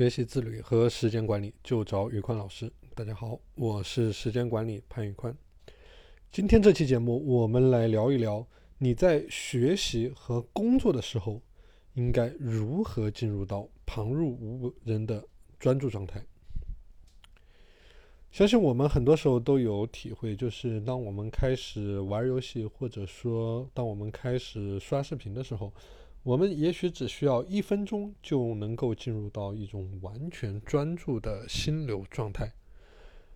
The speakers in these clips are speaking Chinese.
学习自律和时间管理就找宇宽老师。大家好，我是时间管理潘宇宽。今天这期节目，我们来聊一聊你在学习和工作的时候，应该如何进入到旁若无人的专注状态。相信我们很多时候都有体会，就是当我们开始玩游戏，或者说当我们开始刷视频的时候。我们也许只需要一分钟就能够进入到一种完全专注的心流状态，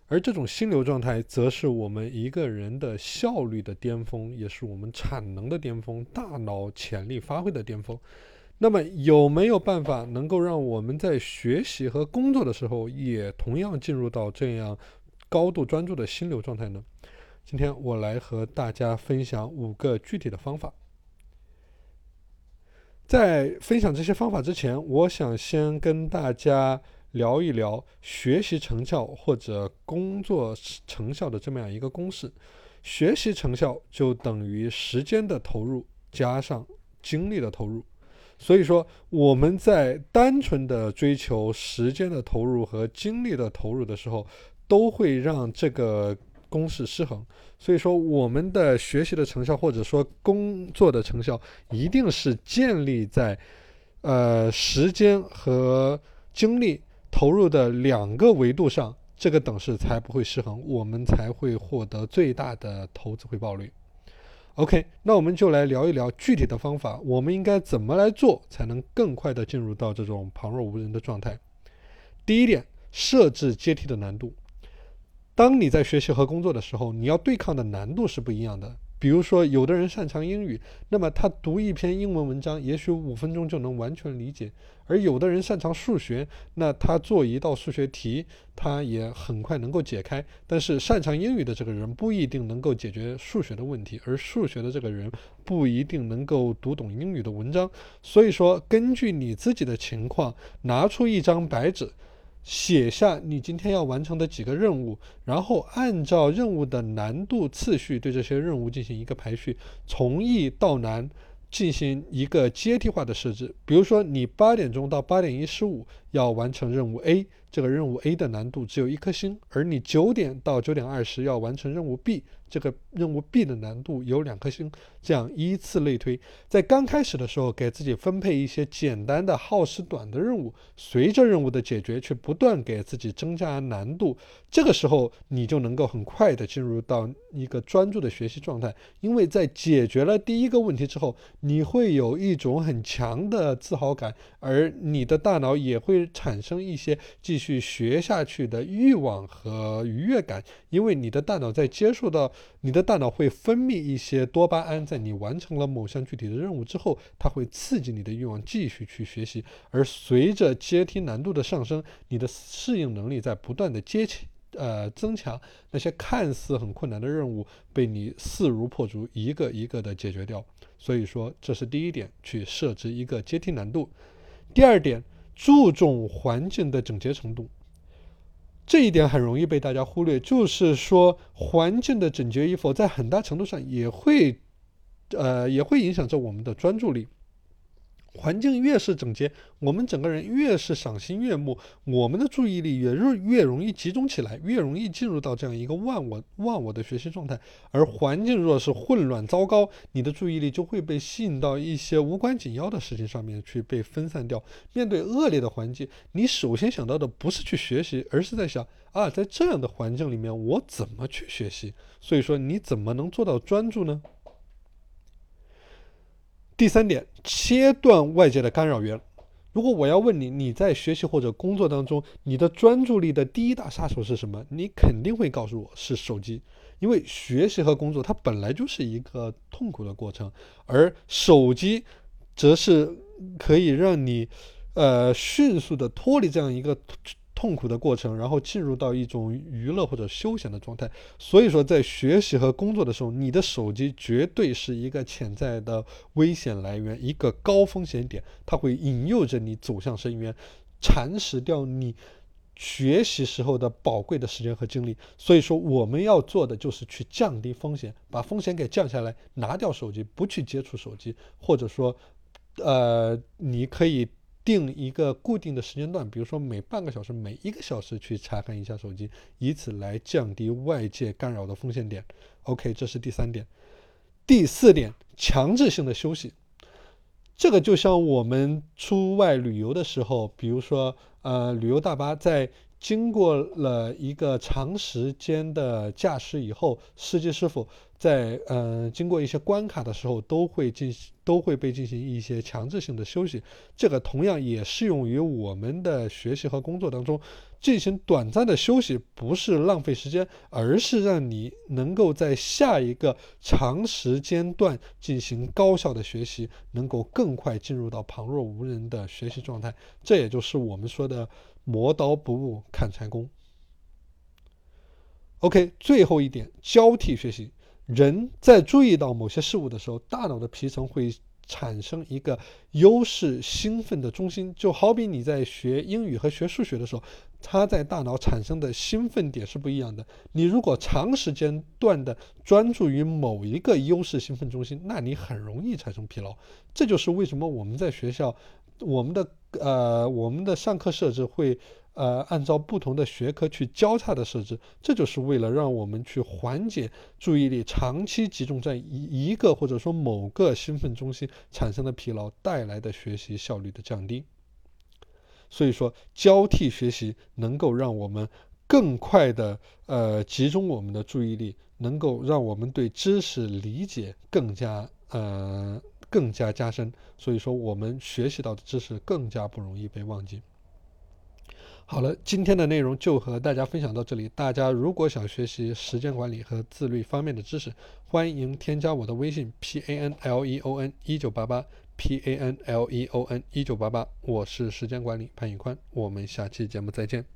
而这种心流状态，则是我们一个人的效率的巅峰，也是我们产能的巅峰，大脑潜力发挥的巅峰。那么，有没有办法能够让我们在学习和工作的时候，也同样进入到这样高度专注的心流状态呢？今天我来和大家分享五个具体的方法。在分享这些方法之前，我想先跟大家聊一聊学习成效或者工作成效的这么样一个公式：学习成效就等于时间的投入加上精力的投入。所以说，我们在单纯的追求时间的投入和精力的投入的时候，都会让这个。公式失衡，所以说我们的学习的成效或者说工作的成效，一定是建立在，呃，时间和精力投入的两个维度上，这个等式才不会失衡，我们才会获得最大的投资回报率。OK，那我们就来聊一聊具体的方法，我们应该怎么来做，才能更快的进入到这种旁若无人的状态。第一点，设置阶梯的难度。当你在学习和工作的时候，你要对抗的难度是不一样的。比如说，有的人擅长英语，那么他读一篇英文文章，也许五分钟就能完全理解；而有的人擅长数学，那他做一道数学题，他也很快能够解开。但是，擅长英语的这个人不一定能够解决数学的问题，而数学的这个人不一定能够读懂英语的文章。所以说，根据你自己的情况，拿出一张白纸。写下你今天要完成的几个任务，然后按照任务的难度次序对这些任务进行一个排序，从易到难进行一个阶梯化的设置。比如说，你八点钟到八点一十五要完成任务 A，这个任务 A 的难度只有一颗星；而你九点到九点二十要完成任务 B。这个任务 B 的难度有两颗星，这样依次类推。在刚开始的时候，给自己分配一些简单的、耗时短的任务，随着任务的解决，去不断给自己增加难度。这个时候，你就能够很快的进入到一个专注的学习状态。因为在解决了第一个问题之后，你会有一种很强的自豪感，而你的大脑也会产生一些继续学下去的欲望和愉悦感，因为你的大脑在接触到。你的大脑会分泌一些多巴胺，在你完成了某项具体的任务之后，它会刺激你的欲望继续去学习。而随着阶梯难度的上升，你的适应能力在不断的接起呃增强，那些看似很困难的任务被你势如破竹，一个一个的解决掉。所以说，这是第一点，去设置一个阶梯难度。第二点，注重环境的整洁程度。这一点很容易被大家忽略，就是说环境的整洁与否，在很大程度上也会，呃，也会影响着我们的专注力。环境越是整洁，我们整个人越是赏心悦目，我们的注意力也越越容易集中起来，越容易进入到这样一个忘我忘我的学习状态。而环境若是混乱糟糕，你的注意力就会被吸引到一些无关紧要的事情上面去，被分散掉。面对恶劣的环境，你首先想到的不是去学习，而是在想啊，在这样的环境里面，我怎么去学习？所以说，你怎么能做到专注呢？第三点，切断外界的干扰源。如果我要问你，你在学习或者工作当中，你的专注力的第一大杀手是什么？你肯定会告诉我是手机，因为学习和工作它本来就是一个痛苦的过程，而手机则是可以让你，呃，迅速的脱离这样一个。痛苦的过程，然后进入到一种娱乐或者休闲的状态。所以说，在学习和工作的时候，你的手机绝对是一个潜在的危险来源，一个高风险点，它会引诱着你走向深渊，蚕食掉你学习时候的宝贵的时间和精力。所以说，我们要做的就是去降低风险，把风险给降下来，拿掉手机，不去接触手机，或者说，呃，你可以。定一个固定的时间段，比如说每半个小时、每一个小时去查看一下手机，以此来降低外界干扰的风险点。OK，这是第三点。第四点，强制性的休息。这个就像我们出外旅游的时候，比如说，呃，旅游大巴在经过了一个长时间的驾驶以后，司机师傅在呃经过一些关卡的时候，都会进行都会被进行一些强制性的休息。这个同样也适用于我们的学习和工作当中。进行短暂的休息不是浪费时间，而是让你能够在下一个长时间段进行高效的学习，能够更快进入到旁若无人的学习状态。这也就是我们说的“磨刀不误砍柴工”。OK，最后一点，交替学习。人在注意到某些事物的时候，大脑的皮层会。产生一个优势兴奋的中心，就好比你在学英语和学数学的时候，它在大脑产生的兴奋点是不一样的。你如果长时间段的专注于某一个优势兴奋中心，那你很容易产生疲劳。这就是为什么我们在学校，我们的呃我们的上课设置会。呃，按照不同的学科去交叉的设置，这就是为了让我们去缓解注意力长期集中在一一个或者说某个兴奋中心产生的疲劳带来的学习效率的降低。所以说，交替学习能够让我们更快的呃集中我们的注意力，能够让我们对知识理解更加呃更加加深。所以说，我们学习到的知识更加不容易被忘记。好了，今天的内容就和大家分享到这里。大家如果想学习时间管理和自律方面的知识，欢迎添加我的微信 p a n l e o n 一九八八 p a n l e o n 一九八八，我是时间管理潘宇宽，我们下期节目再见。